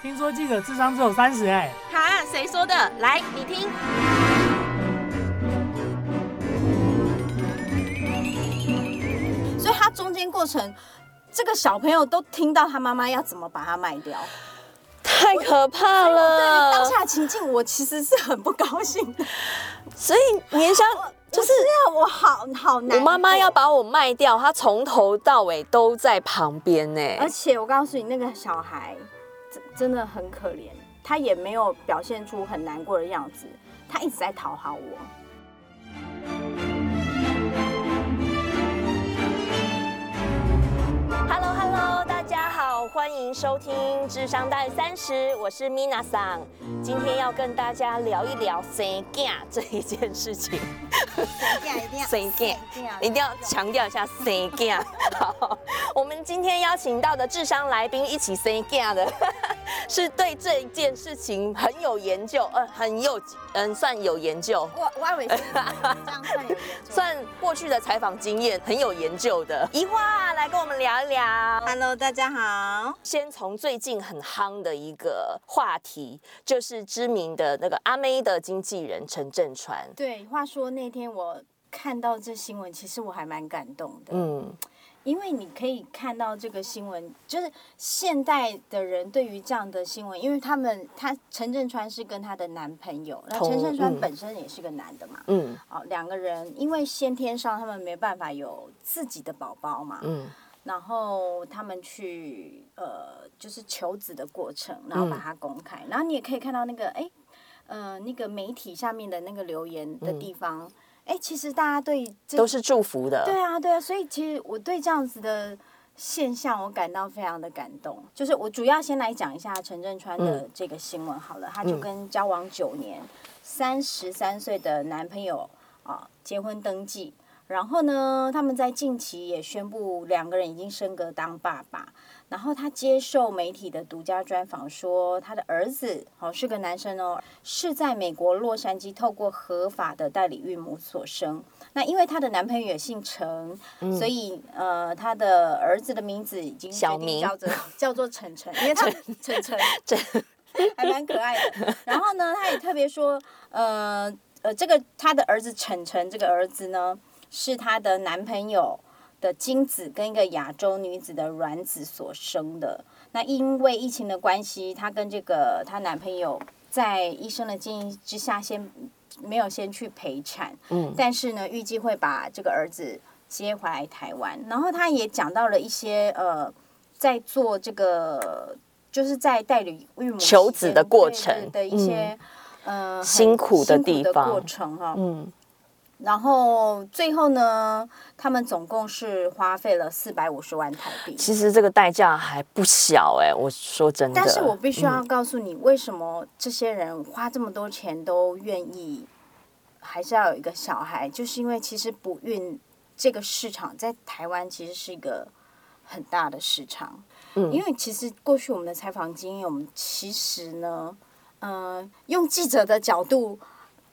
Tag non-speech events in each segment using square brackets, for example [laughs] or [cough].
听说记者智商只有三十哎。哈，谁说的？来，你听。所以他中间过程，这个小朋友都听到他妈妈要怎么把他卖掉，太可怕了。对当下情境，我其实是很不高兴的。所以年香就是我，我好好难。我妈妈要把我卖掉，她从头到尾都在旁边呢。而且我告诉你，那个小孩。真的很可怜，他也没有表现出很难过的样子，他一直在讨好我。Hello Hello，大家好，欢迎收听《智商大于三十》，我是 Mina 桑，今天要跟大家聊一聊生囝这一件事情。生囝一定要生囝，一定要强调一下生囝。好，我们今天邀请到的智商来宾一起生囝的。[laughs] 是对这件事情很有研究，呃，很有，嗯，算有研究。我我以为是这样算有研究，[laughs] 算过去的采访经验很有研究的。宜樺来跟我们聊一聊。Hello，大家好。先从最近很夯的一个话题，就是知名的那个阿妹的经纪人陈振川。对，话说那天我看到这新闻，其实我还蛮感动的。嗯。因为你可以看到这个新闻，就是现代的人对于这样的新闻，因为他们他陈振川是跟他的男朋友，那陈振川本身也是个男的嘛，嗯，哦，两个人因为先天上他们没办法有自己的宝宝嘛，嗯，然后他们去呃就是求子的过程，然后把它公开，嗯、然后你也可以看到那个哎，呃那个媒体下面的那个留言的地方。嗯哎，其实大家对都是祝福的。对啊，对啊，所以其实我对这样子的现象，我感到非常的感动。就是我主要先来讲一下陈振川的这个新闻好了，嗯、他就跟交往九年、三十三岁的男朋友啊结婚登记，然后呢，他们在近期也宣布两个人已经升格当爸爸。然后他接受媒体的独家专访说，他的儿子哦是个男生哦，是在美国洛杉矶透过合法的代理孕母所生。那因为他的男朋友也姓陈，嗯、所以呃他的儿子的名字已经决定叫做 [laughs] 叫做陈晨，因为他陈晨 [laughs] 还蛮可爱的。然后呢，他也特别说，呃呃，这个他的儿子陈晨这个儿子呢，是他的男朋友的精子跟一个亚洲女子的卵子所生的。那因为疫情的关系，她跟这个她男朋友在医生的建议之下，先没有先去陪产。嗯。但是呢，预计会把这个儿子接回来台湾。然后她也讲到了一些呃，在做这个就是在代理孕母求子的过程的一些、嗯、呃辛苦的地方的过程哈。嗯。然后最后呢，他们总共是花费了四百五十万台币。其实这个代价还不小哎，我说真的。但是我必须要告诉你，为什么这些人花这么多钱都愿意，还是要有一个小孩，就是因为其实不孕这个市场在台湾其实是一个很大的市场。嗯，因为其实过去我们的采访经验，我们其实呢，嗯、呃，用记者的角度。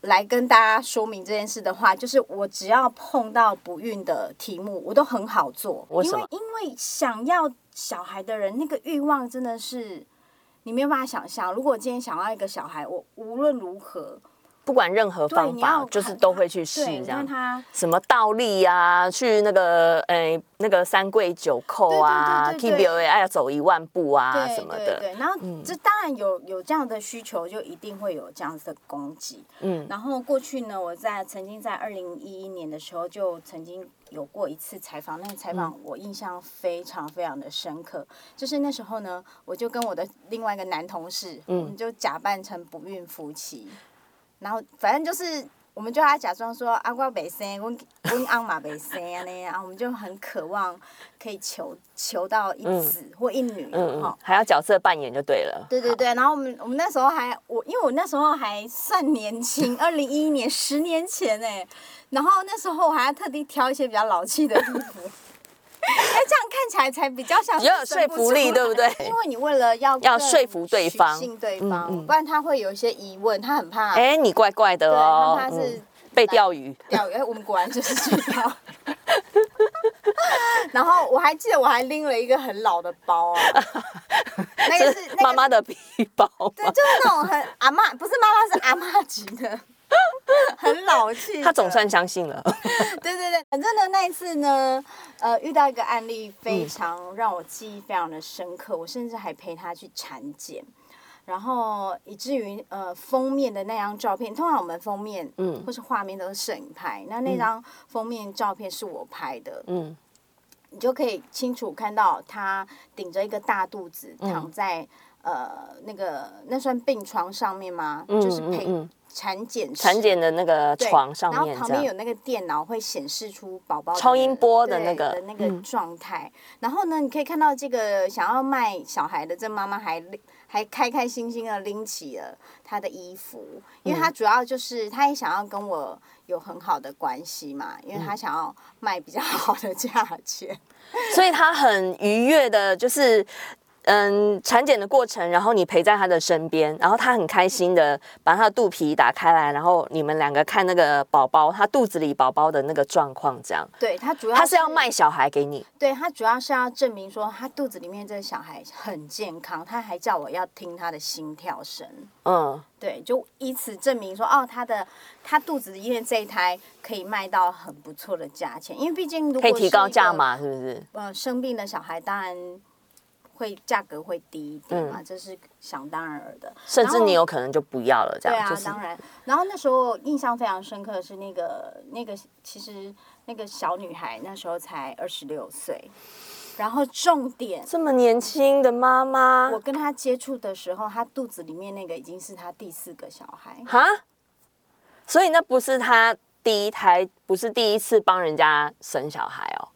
来跟大家说明这件事的话，就是我只要碰到不孕的题目，我都很好做。为？因为因为想要小孩的人，那个欲望真的是你没有办法想象。如果今天想要一个小孩，我无论如何。不管任何方法，就是都会去试这样。什么倒立啊，去那个诶那个三跪九叩啊，T B O A 要走一万步啊什么的。对，然后这当然有有这样的需求，就一定会有这样子的供给。嗯。然后过去呢，我在曾经在二零一一年的时候，就曾经有过一次采访，那个采访我印象非常非常的深刻。就是那时候呢，我就跟我的另外一个男同事，我们就假扮成不孕夫妻。然后反正就是，我们就他假装说阿瓜没生，我我阿妈没生啊然后我们就很渴望可以求求到一子或一女，嗯嗯，还要角色扮演就对了。对对对，然后我们我们那时候还我，因为我那时候还算年轻，[laughs] 二零一一年十年前哎，然后那时候我还要特地挑一些比较老气的衣服。哎，这样看起来才比较像，也有说服力，对不对？因为你为了要要说服对方，信对方，不然他会有一些疑问，他很怕。哎，你怪怪的哦，他是被钓鱼。钓鱼，哎，我们果然就是去钓。[laughs] 然后我还记得我还拎了一个很老的包啊，[laughs] 那个是妈妈的皮包，对，就是那种很阿妈，不是妈妈，是阿妈级的，[laughs] 很老气。他总算相信了。[laughs] 对对对，反正呢，那一次呢，呃，遇到一个案例，非常让我记忆非常的深刻，我甚至还陪他去产检。然后以至于呃封面的那张照片，通常我们封面嗯。或是画面都是摄影拍，那那张封面照片是我拍的。嗯，你就可以清楚看到他顶着一个大肚子躺在、嗯、呃那个那算病床上面吗？嗯、就是陪产检产检的那个床上面，然后旁边有那个电脑会显示出宝宝超音波的那个的那个状态，嗯、然后呢，你可以看到这个想要卖小孩的这妈妈还。还开开心心的拎起了她的衣服，因为她主要就是她也想要跟我有很好的关系嘛，因为她想要卖比较好的价钱，所以她很愉悦的，就是。嗯，产检的过程，然后你陪在他的身边，然后他很开心的把他的肚皮打开来，然后你们两个看那个宝宝，他肚子里宝宝的那个状况，这样。对，他主要他是要卖小孩给你，对，他主要是要证明说他肚子里面这个小孩很健康，他还叫我要听他的心跳声。嗯，对，就以此证明说哦，他的他肚子里面这一胎可以卖到很不错的价钱，因为毕竟如果可以提高价嘛，是不是？呃，生病的小孩当然。会价格会低一点嘛，嗯、这是想当然尔的。甚至你有可能就不要了，这样。对啊，就是、当然。然后那时候印象非常深刻的是那个那个，其实那个小女孩那时候才二十六岁，然后重点这么年轻的妈妈，我跟她接触的时候，她肚子里面那个已经是她第四个小孩。哈？所以那不是她第一胎，不是第一次帮人家生小孩哦。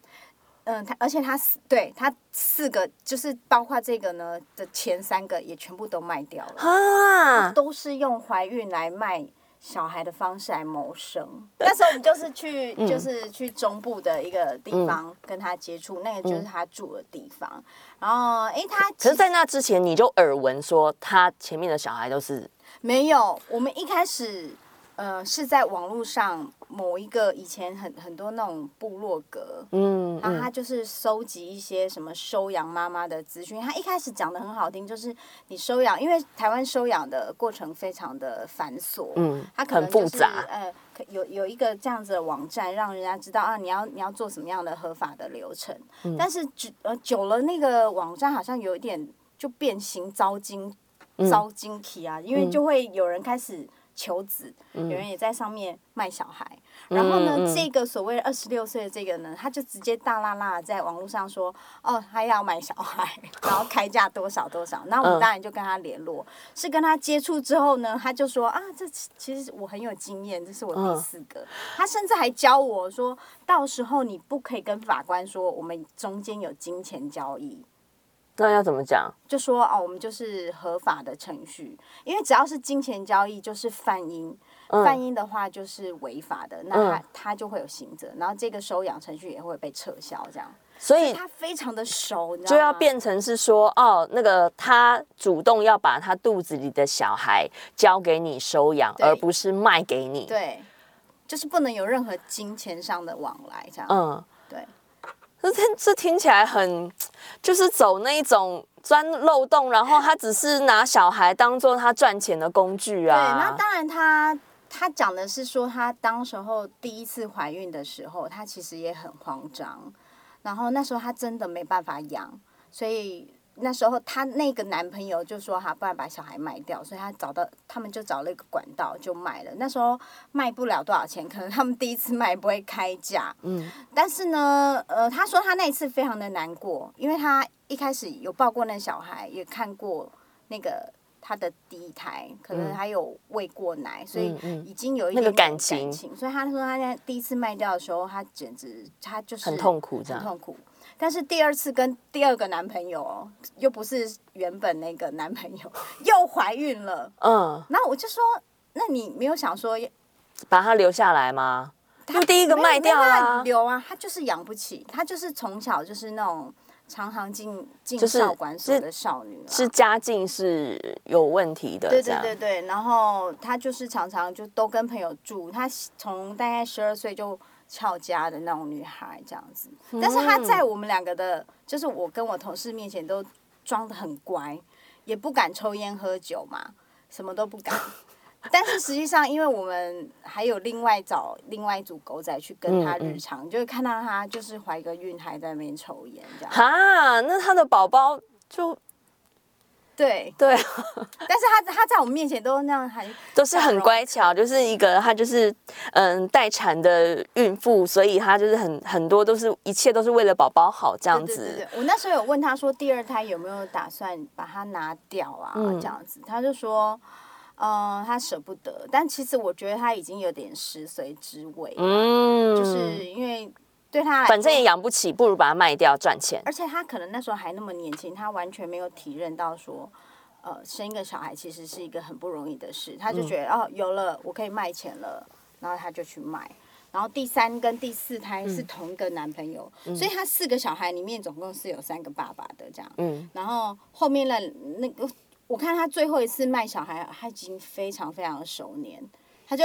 嗯，他而且他四对他四个就是包括这个呢的前三个也全部都卖掉了啊，都是用怀孕来卖小孩的方式来谋生。那时候我们就是去 [laughs] 就是去中部的一个地方跟他接触，那个就是他住的地方。然后哎，他可是在那之前你就耳闻说他前面的小孩都是没有，我们一开始。呃，是在网络上某一个以前很很多那种部落格，嗯，嗯，然后他就是收集一些什么收养妈妈的资讯。他一开始讲的很好听，就是你收养，因为台湾收养的过程非常的繁琐，嗯，他可能、就是、很复杂，呃，有有一个这样子的网站，让人家知道啊，你要你要做什么样的合法的流程。嗯、但是久呃久了，那个网站好像有一点就变形糟精，遭、嗯、精体啊，因为就会有人开始。求子，有人也在上面卖小孩，嗯、然后呢，嗯、这个所谓二十六岁的这个呢，他就直接大啦啦在网络上说，哦，他要买小孩，然后开价多少多少，然后我们当然就跟他联络，嗯、是跟他接触之后呢，他就说啊，这其实我很有经验，这是我第四个，嗯、他甚至还教我说，到时候你不可以跟法官说我们中间有金钱交易。那要怎么讲？就说哦，我们就是合法的程序，因为只要是金钱交易，就是犯音，嗯、犯音的话就是违法的，那他、嗯、他就会有刑责，然后这个收养程序也会被撤销，这样。所以，他非常的熟，就要变成是说哦，那个他主动要把他肚子里的小孩交给你收养，而不是卖给你。对，就是不能有任何金钱上的往来，这样。嗯，对。这听这听起来很，就是走那一种钻漏洞，然后他只是拿小孩当做他赚钱的工具啊。对，那当然他他讲的是说，他当时候第一次怀孕的时候，他其实也很慌张，然后那时候他真的没办法养，所以。那时候她那个男朋友就说：“哈，不然把小孩卖掉。”所以她找到他们就找了一个管道就卖了。那时候卖不了多少钱，可能他们第一次卖不会开价。嗯。但是呢，呃，她说她那一次非常的难过，因为她一开始有抱过那小孩，也看过那个她的第一胎，可能还有喂过奶，嗯、所以已经有一点，点感情。感情所以她说她在第一次卖掉的时候，她简直她就是很痛苦，很痛苦。但是第二次跟第二个男朋友哦，又不是原本那个男朋友，又怀孕了。嗯，然后我就说，那你没有想说把他留下来吗？他第一个卖掉啊，留啊，他就是养不起，他就是从小就是那种常常进进少管所的少女，是家境是有问题的。对对对对，然后他就是常常就都跟朋友住，他从大概十二岁就。翘家的那种女孩这样子，但是她在我们两个的，就是我跟我同事面前都装的很乖，也不敢抽烟喝酒嘛，什么都不敢。[laughs] 但是实际上，因为我们还有另外找另外一组狗仔去跟他日常，嗯嗯、就是看到他就是怀个孕还在那边抽烟这样。哈，那他的宝宝就对对，[laughs] 但是他他在我们面前都那样还 [laughs] 都是很乖巧，就是一个他就是嗯待产的孕妇，所以他就是很很多都是一切都是为了宝宝好这样子。对对对对，我那时候有问他说，第二胎有没有打算把它拿掉啊？嗯、这样子，他就说。嗯，他舍不得，但其实我觉得他已经有点食髓知味。嗯，就是因为对他来说反正也养不起，不如把它卖掉赚钱。而且他可能那时候还那么年轻，他完全没有体认到说，呃，生一个小孩其实是一个很不容易的事。他就觉得、嗯、哦，有了我可以卖钱了，然后他就去卖。然后第三跟第四胎是同一个男朋友，嗯、所以他四个小孩里面总共是有三个爸爸的这样。嗯，然后后面的那个。我看他最后一次卖小孩，他已经非常非常的熟年，他就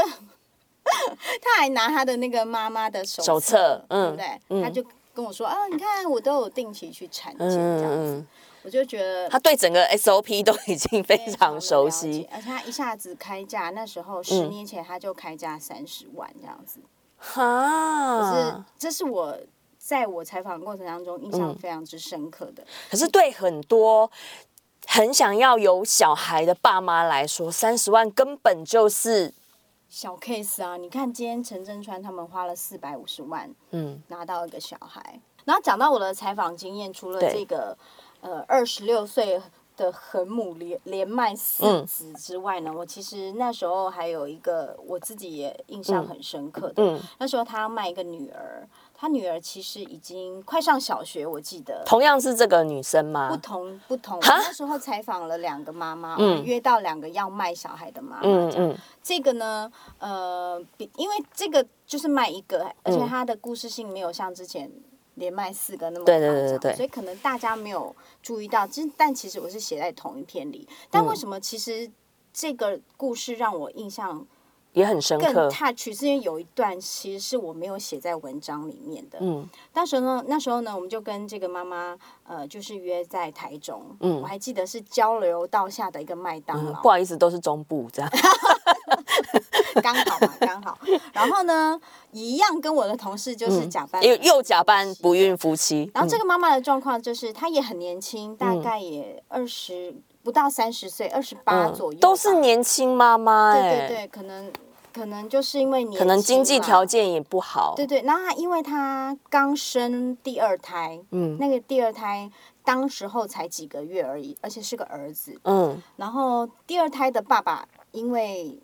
[laughs] 他还拿他的那个妈妈的手手册，嗯，对不对？嗯、他就跟我说啊，你看我都有定期去产检这样子，嗯、我就觉得他对整个 SOP [laughs] 都已经非常熟悉，而且他一下子开价，那时候十年前他就开价三十万这样子，哈、嗯，可是这是我在我采访过程当中印象非常之深刻的。可是对很多。很想要有小孩的爸妈来说，三十万根本就是小 case 啊！你看今天陈振川他们花了四百五十万，嗯，拿到一个小孩。然后讲到我的采访经验，除了这个呃二十六岁的横母连连卖四子之外呢，嗯、我其实那时候还有一个我自己也印象很深刻的，嗯嗯、那时候他要卖一个女儿。他女儿其实已经快上小学，我记得。同样是这个女生吗？不同，不同。我那时候采访了两个妈妈，嗯、约到两个要卖小孩的妈妈。嗯嗯。这个呢，呃，比因为这个就是卖一个，而且他的故事性没有像之前连卖四个那么夸张，对对对对对，所以可能大家没有注意到。其实，但其实我是写在同一篇里。但为什么其实这个故事让我印象？也很深刻。更 touch 是因为有一段其实是我没有写在文章里面的。嗯。当时呢，那时候呢，我们就跟这个妈妈，呃，就是约在台中。嗯。我还记得是交流道下的一个麦当劳。不好意思，都是中部这样。[laughs] 刚好嘛，刚好。然后呢，一样跟我的同事就是假扮，又又假扮不孕夫妻。然后这个妈妈的状况就是，她也很年轻，大概也二十不到三十岁，二十八左右。都是年轻妈妈。对对对，可能。可能就是因为你可能经济条件也不好，对对。然后他因为他刚生第二胎，嗯，那个第二胎当时候才几个月而已，而且是个儿子，嗯。然后第二胎的爸爸因为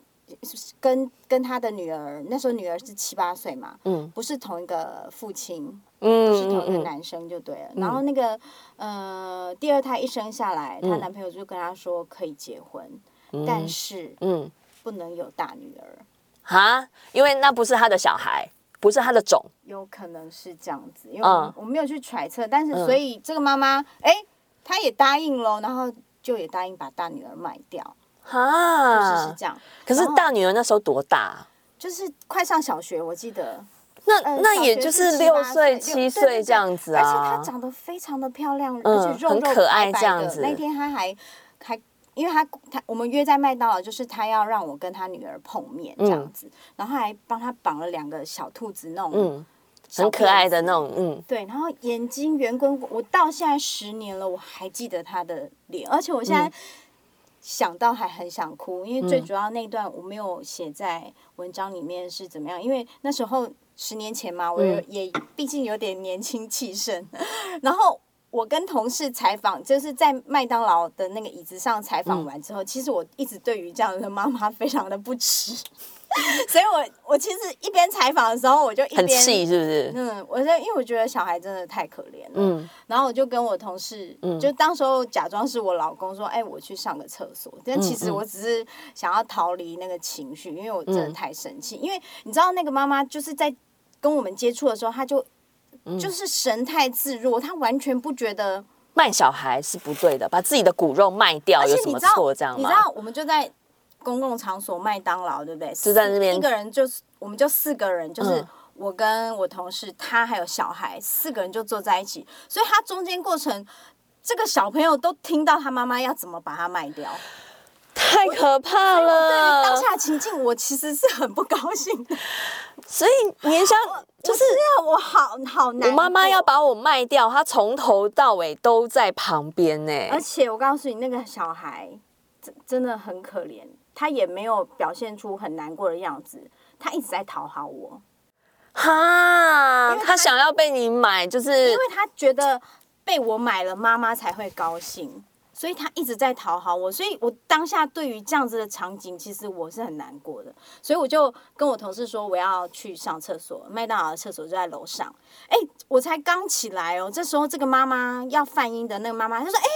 跟跟他的女儿那时候女儿是七八岁嘛，嗯，不是同一个父亲，嗯，不是同一个男生就对了。嗯，然后那个呃第二胎一生下来，她男朋友就跟她说可以结婚，嗯，但是嗯不能有大女儿。啊，因为那不是他的小孩，不是他的种，有可能是这样子，因为我，我没有去揣测，但是所以这个妈妈，哎、嗯，她也答应了，然后就也答应把大女儿卖掉，哈，是这样。可是大女儿那时候多大？就是快上小学，我记得。那、呃、那也就是六岁七岁这样子啊，而且她长得非常的漂亮，嗯、而且肉很可爱这样子。那天她还还。因为他他我们约在麦当劳，就是他要让我跟他女儿碰面这样子，嗯、然后还帮他绑了两个小兔子那种，嗯，很可爱的那种，嗯，对，然后眼睛圆滚滚，我到现在十年了，我还记得他的脸，而且我现在想到还很想哭，因为最主要那段我没有写在文章里面是怎么样，因为那时候十年前嘛，我也毕竟有点年轻气盛，然后。我跟同事采访，就是在麦当劳的那个椅子上采访完之后，嗯、其实我一直对于这样的妈妈非常的不耻，[laughs] 所以我我其实一边采访的时候，我就一边很气，是不是？嗯，我在因为我觉得小孩真的太可怜了，嗯，然后我就跟我同事，嗯、就当时候假装是我老公说，哎、欸，我去上个厕所，但其实我只是想要逃离那个情绪，因为我真的太生气，嗯、因为你知道那个妈妈就是在跟我们接触的时候，她就。就是神态自若，他完全不觉得卖小孩是不对的，把自己的骨肉卖掉有什么错？这样吗？你知道，我们就在公共场所麦当劳，对不对？就在那边，一个人就是我们就四个人，就是我跟我同事，他还有小孩，四个人就坐在一起。所以他中间过程，这个小朋友都听到他妈妈要怎么把他卖掉，太可怕了。当下情境，我其实是很不高兴的。所以年香，就是我好好难。我妈妈要把我卖掉，她从头到尾都在旁边呢。而且我告诉你，那个小孩真真的很可怜，他也没有表现出很难过的样子，他一直在讨好我。哈，他，他想要被你买，就是因为他觉得被我买了，妈妈才会高兴，所以他一直在讨好我。所以我当下对于这样子的场景，其实我是很难过的。所以我就跟我同事说，我要去上厕所，麦当劳的厕所就在楼上。哎，我才刚起来哦，这时候这个妈妈要泛音的那个妈妈，她说：“哎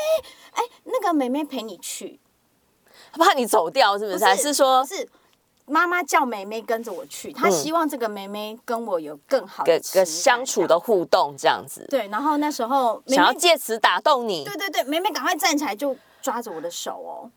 哎，那个妹妹陪你去，怕你走掉是不是？不是还是说？”是。妈妈叫妹妹跟着我去，她希望这个妹妹跟我有更好的个相处的互动，这样子。对，然后那时候妹妹想要借此打动你。对对对，妹妹赶快站起来就抓着我的手哦，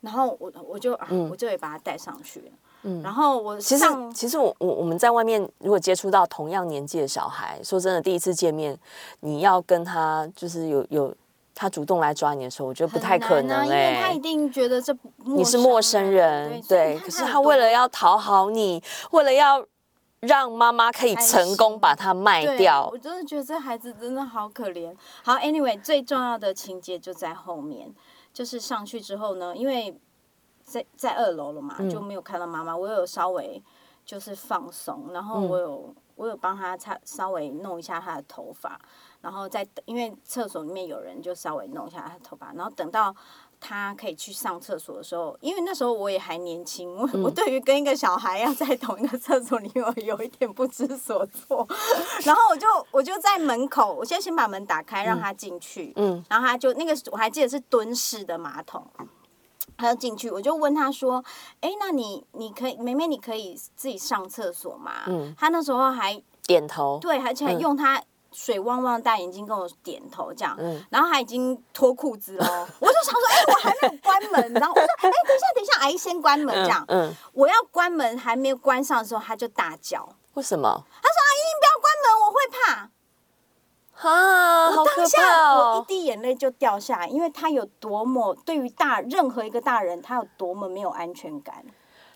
然后我我就、嗯、我就也把她带上去。嗯，然后我其实其实我我我们在外面如果接触到同样年纪的小孩，说真的，第一次见面，你要跟他就是有有。他主动来抓你的时候，我觉得不太可能哎、欸，因为他一定觉得这你是陌生人，对。可是他为了要讨好你，为了要让妈妈可以成功把它卖掉，我真的觉得这孩子真的好可怜。好，Anyway，最重要的情节就在后面，就是上去之后呢，因为在在二楼了嘛，就没有看到妈妈。我有稍微就是放松，然后我有、嗯、我有帮他擦，稍微弄一下他的头发。然后在等，因为厕所里面有人，就稍微弄一下他的头发。然后等到他可以去上厕所的时候，因为那时候我也还年轻，我、嗯、我对于跟一个小孩要在同一个厕所里面，我有一点不知所措。然后我就我就在门口，我先先把门打开，让他进去。嗯。然后他就那个我还记得是蹲式的马桶，他就进去，我就问他说：“哎，那你你可以，妹妹你可以自己上厕所吗？”嗯。他那时候还点头，对，而且还用他。水汪汪大眼睛跟我点头，这样，嗯、然后他已经脱裤子了，[laughs] 我就想说，哎、欸，我还没有关门，然后我说，哎、欸，等一下，等一下，阿姨先关门，这样，嗯嗯、我要关门还没有关上的时候，他就大叫，为什么？他说，阿姨，你不要关门，我会怕。啊，我当下哦！我一滴眼泪就掉下来，因为他有多么对于大任何一个大人，他有多么没有安全感。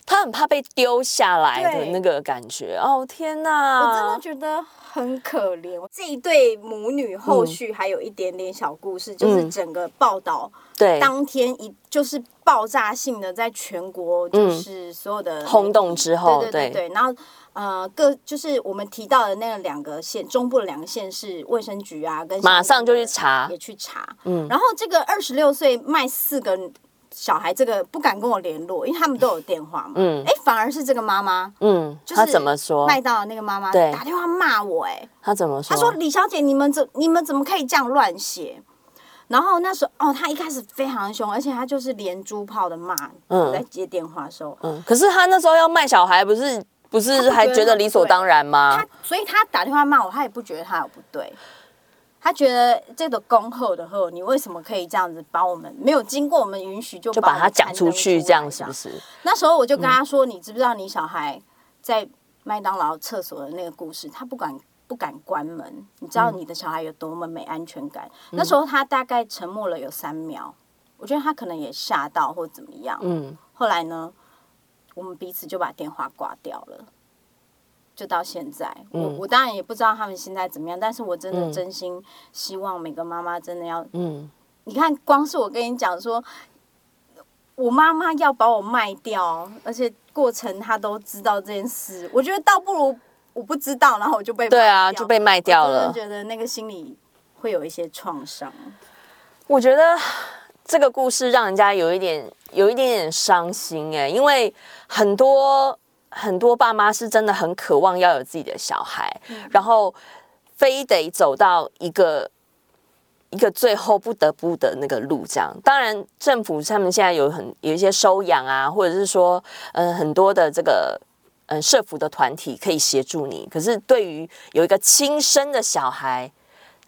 他很怕被丢下来的那个感觉。哦，天哪！我真的觉得。很可怜，这一对母女后续还有一点点小故事，嗯、就是整个报道对当天一就是爆炸性的，在全国就是所有的轰动之后，对对对，对，然后呃各就是我们提到的那个两个县中部的两个县市卫生局啊，跟马上就去查也去查，嗯，然后这个二十六岁卖四个。小孩这个不敢跟我联络，因为他们都有电话嘛。嗯，哎，反而是这个妈妈，嗯，就是他怎么说？麦当劳那个妈妈对打电话骂我，哎，他怎么说？他说：“李小姐，你们怎你们怎么可以这样乱写？”然后那时候哦，他一开始非常凶，而且他就是连珠炮的骂。嗯，在接电话的时候，嗯，可是他那时候要卖小孩，不是不是还觉得理所当然吗？他所以他打电话骂我，他也不觉得他有不对。他觉得这个恭候的候，你为什么可以这样子把我们没有经过我们允许就把他讲出去？这样是不是？那时候我就跟他说：“嗯、你知不知道你小孩在麦当劳厕所的那个故事？他不敢不敢关门，你知道你的小孩有多么没安全感？”嗯、那时候他大概沉默了有三秒，我觉得他可能也吓到或怎么样。嗯。后来呢，我们彼此就把电话挂掉了。就到现在，嗯、我我当然也不知道他们现在怎么样，但是我真的真心希望每个妈妈真的要，嗯，你看，光是我跟你讲说，我妈妈要把我卖掉，而且过程她都知道这件事，我觉得倒不如我不知道，然后我就被，对啊，就被卖掉了，我觉得那个心里会有一些创伤。我觉得这个故事让人家有一点有一点点伤心哎，因为很多。很多爸妈是真的很渴望要有自己的小孩，嗯、然后非得走到一个一个最后不得不的那个路，这样。当然，政府他们现在有很有一些收养啊，或者是说，嗯、呃，很多的这个嗯、呃、社服的团体可以协助你。可是，对于有一个亲生的小孩，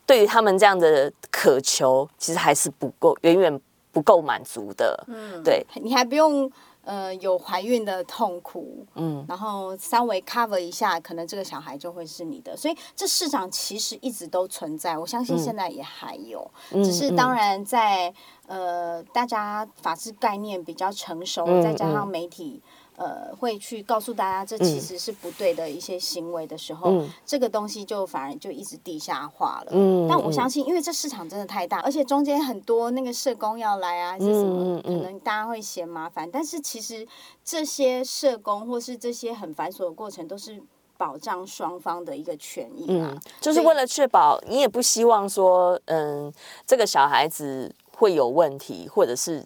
对于他们这样的渴求，其实还是不够，远远不够满足的。嗯，对，你还不用。呃，有怀孕的痛苦，嗯，然后稍微 cover 一下，可能这个小孩就会是你的。所以这市场其实一直都存在，我相信现在也还有，嗯、只是当然在呃，大家法治概念比较成熟，嗯、再加上媒体。呃，会去告诉大家这其实是不对的一些行为的时候，嗯、这个东西就反而就一直地下化了。嗯，但我相信，因为这市场真的太大，而且中间很多那个社工要来啊，是什么，可能大家会嫌麻烦。但是其实这些社工或是这些很繁琐的过程，都是保障双方的一个权益啊。就是为了确保你也不希望说，嗯，这个小孩子会有问题，或者是。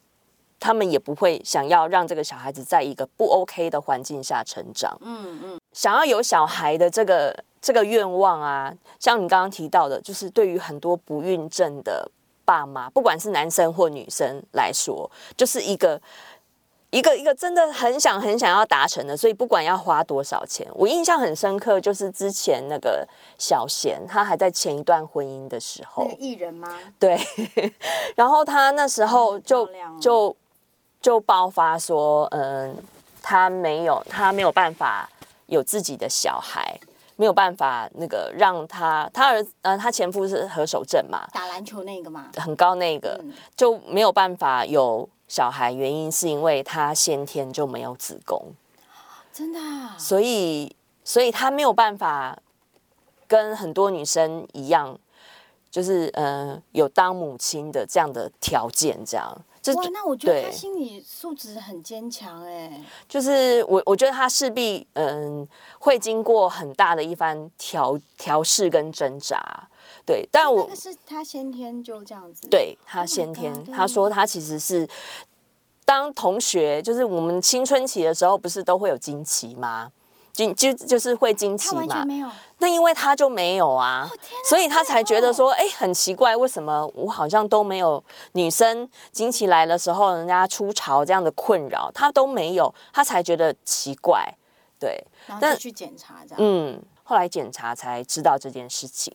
他们也不会想要让这个小孩子在一个不 OK 的环境下成长。嗯嗯，想要有小孩的这个这个愿望啊，像你刚刚提到的，就是对于很多不孕症的爸妈，不管是男生或女生来说，就是一个一个一个真的很想很想要达成的。所以不管要花多少钱，我印象很深刻，就是之前那个小贤，他还在前一段婚姻的时候，那个艺人吗？对，[laughs] 然后他那时候就就。就爆发说，嗯，他没有，他没有办法有自己的小孩，没有办法那个让他，他儿，呃，他前夫是何守正嘛，打篮球那个嘛，很高那个，嗯、就没有办法有小孩，原因是因为他先天就没有子宫，真的、啊，所以，所以他没有办法跟很多女生一样，就是嗯，有当母亲的这样的条件，这样。哇，那我觉得他心理素质很坚强哎。就是我，我觉得他势必嗯会经过很大的一番调调试跟挣扎，对。但我那是他先天就这样子，对他先天，oh、他说他其实是当同学，就是我们青春期的时候，不是都会有经期吗？就就就是会经期嘛，那因为他就没有啊，所以他才觉得说，哎，很奇怪，为什么我好像都没有女生经期来的时候，人家出潮这样的困扰，他都没有，他才觉得奇怪，对。但去检查这样，嗯，后来检查才知道这件事情，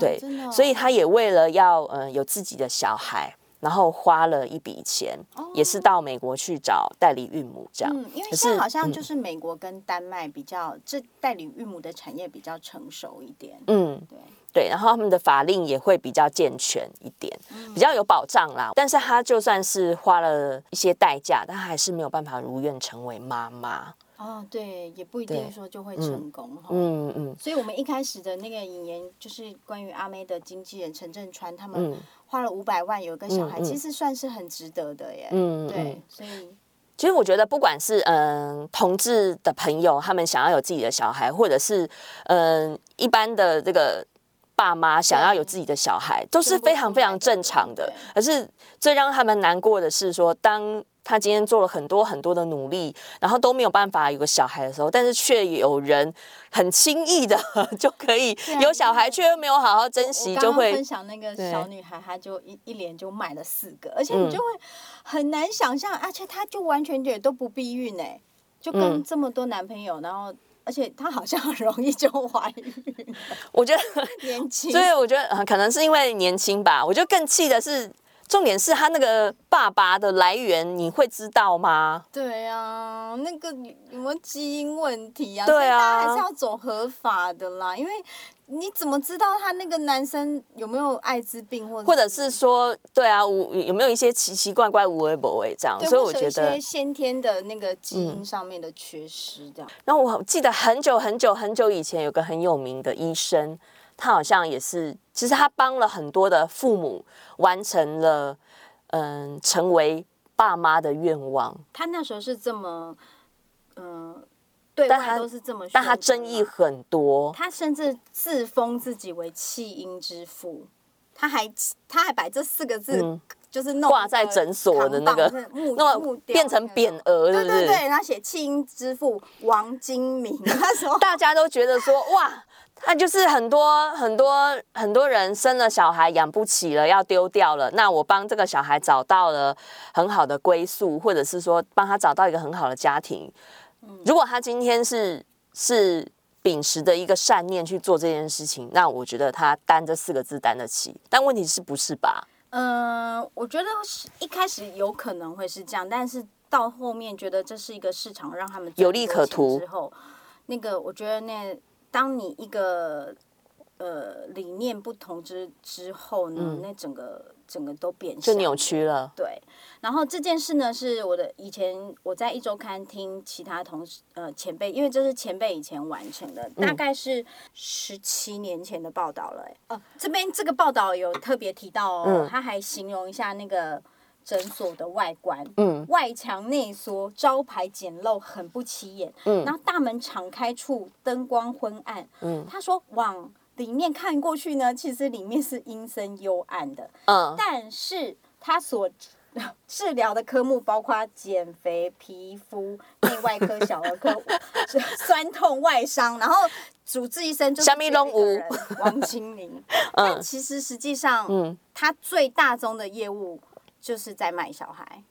对，所以他也为了要嗯有自己的小孩。然后花了一笔钱，哦、也是到美国去找代理孕母这样。嗯，因为现在好像就是美国跟丹麦比较，嗯、这代理孕母的产业比较成熟一点。嗯，对对，然后他们的法令也会比较健全一点，嗯、比较有保障啦。但是他就算是花了一些代价，但他还是没有办法如愿成为妈妈。哦，对，也不一定说就会成功哈。嗯嗯。所以我们一开始的那个引言就是关于阿妹的经纪人陈振川他们。嗯花了五百万有一个小孩，嗯嗯、其实算是很值得的耶。嗯，对，所以其实我觉得，不管是嗯、呃、同志的朋友，他们想要有自己的小孩，或者是嗯、呃、一般的这个爸妈想要有自己的小孩，都是非常非常正常的。可是最让他们难过的是说，当他今天做了很多很多的努力，然后都没有办法有个小孩的时候，但是却有人很轻易的 [laughs] 就可以有小孩，却又没有好好珍惜，就会分享那个小女孩，她就一一连就买了四个，而且你就会很难想象，而且她就完全也都不避孕哎，就跟这么多男朋友，然后而且她好像很容易就怀孕，[laughs] 我觉得年轻，所以我觉得可能是因为年轻吧，我觉得更气的是。重点是他那个爸爸的来源，你会知道吗？对啊，那个有没有基因问题啊？对啊，还是要走合法的啦。因为你怎么知道他那个男生有没有艾滋病，或者或者是说，对啊，有有没有一些奇奇怪怪、无微不微这样？所以我觉得一些先天的那个基因上面的缺失这样。然后我记得很久很久很久以前，有个很有名的医生。他好像也是，其实他帮了很多的父母完成了，嗯，成为爸妈的愿望。他那时候是这么，嗯，对外都是这么，但他争议很多。他甚至自封自己为弃婴之父，他还他还把这四个字、嗯、就是弄挂在诊所的那个木木变成匾额，对对对，他写弃婴之父王金明，那时候 [laughs] 大家都觉得说哇。他就是很多很多很多人生了小孩养不起了，要丢掉了。那我帮这个小孩找到了很好的归宿，或者是说帮他找到一个很好的家庭。如果他今天是是秉持的一个善念去做这件事情，那我觉得他担这四个字担得起。但问题是不是吧？嗯、呃，我觉得是一开始有可能会是这样，但是到后面觉得这是一个市场，让他们有利可图之后，那个我觉得那当你一个呃理念不同之之后呢，嗯、那整个。整个都变就扭曲了。对，然后这件事呢，是我的以前我在一周刊听其他同事呃前辈，因为这是前辈以前完成的，大概是十七年前的报道了。哎，哦，这边这个报道有特别提到哦，他还形容一下那个诊所的外观，嗯，外墙内缩，招牌简陋，很不起眼，嗯，然后大门敞开处灯光昏暗，嗯，他说往。里面看过去呢，其实里面是阴森幽暗的。嗯，但是他所治疗的科目包括减肥、皮肤、内外科、小儿科、[laughs] 酸痛、外伤，然后主治医生就是一个人王清明。[laughs] 但其实实际上，嗯，他最大宗的业务就是在卖小孩，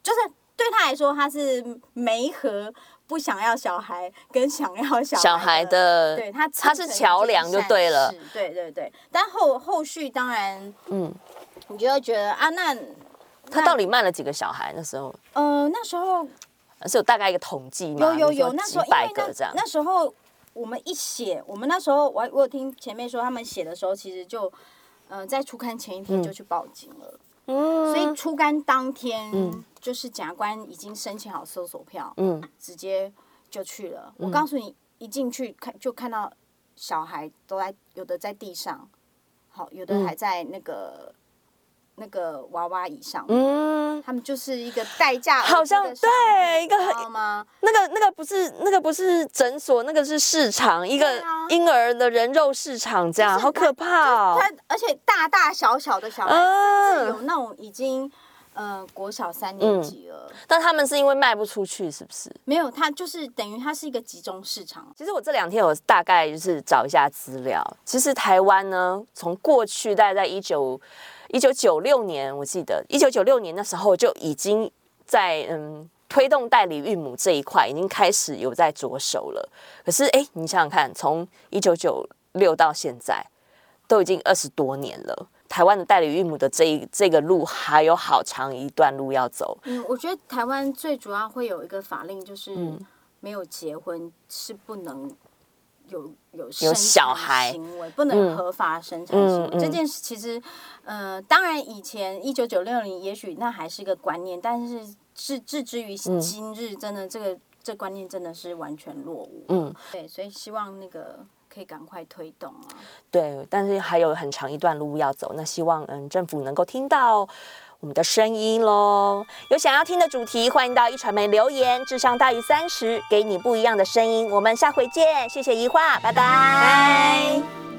就是对他来说，他是没和。不想要小孩跟想要小孩，小孩的，对他他是桥梁就对了，对对对。但后后续当然，嗯，你就会觉得啊，那他到底卖了几个小孩？那时候，呃，那时候是有大概一个统计吗？有有有，那时候几百个这样。那时候我们一写，我们那时候我我有听前面说，他们写的时候其实就，呃，在出刊前一天就去报警了。嗯，所以出刊当天。嗯就是检察官已经申请好搜索票，嗯，直接就去了。嗯、我告诉你，一进去看就看到小孩都在，有的在地上，好，有的还在那个、嗯、那个娃娃椅上，嗯，他们就是一个代驾，好像对一个很吗？那个那个不是那个不是诊所，那个是市场，一个婴儿的人肉市场，这样好可怕哦。他而且大大小小的小孩，嗯、有那种已经。呃，国小三年级了，嗯，但他们是因为卖不出去，是不是？没有，它就是等于它是一个集中市场。其实我这两天我大概就是找一下资料。其实台湾呢，从过去大概在一九一九九六年，我记得一九九六年那时候就已经在嗯推动代理孕母这一块已经开始有在着手了。可是哎，你想想看，从一九九六到现在，都已经二十多年了。台湾的代理孕母的这一这个路还有好长一段路要走。嗯，我觉得台湾最主要会有一个法令，就是没有结婚是不能有有生产行为，不能合法生产行为。嗯、这件事其实，呃，当然以前一九九六年也许那还是一个观念，但是至置之于今日，真的这个这观念真的是完全落伍。嗯，对，所以希望那个。可以赶快推动啊！对，但是还有很长一段路要走。那希望嗯政府能够听到我们的声音喽。有想要听的主题，欢迎到一传媒留言。智商大于三十，给你不一样的声音。我们下回见，谢谢一画，拜拜。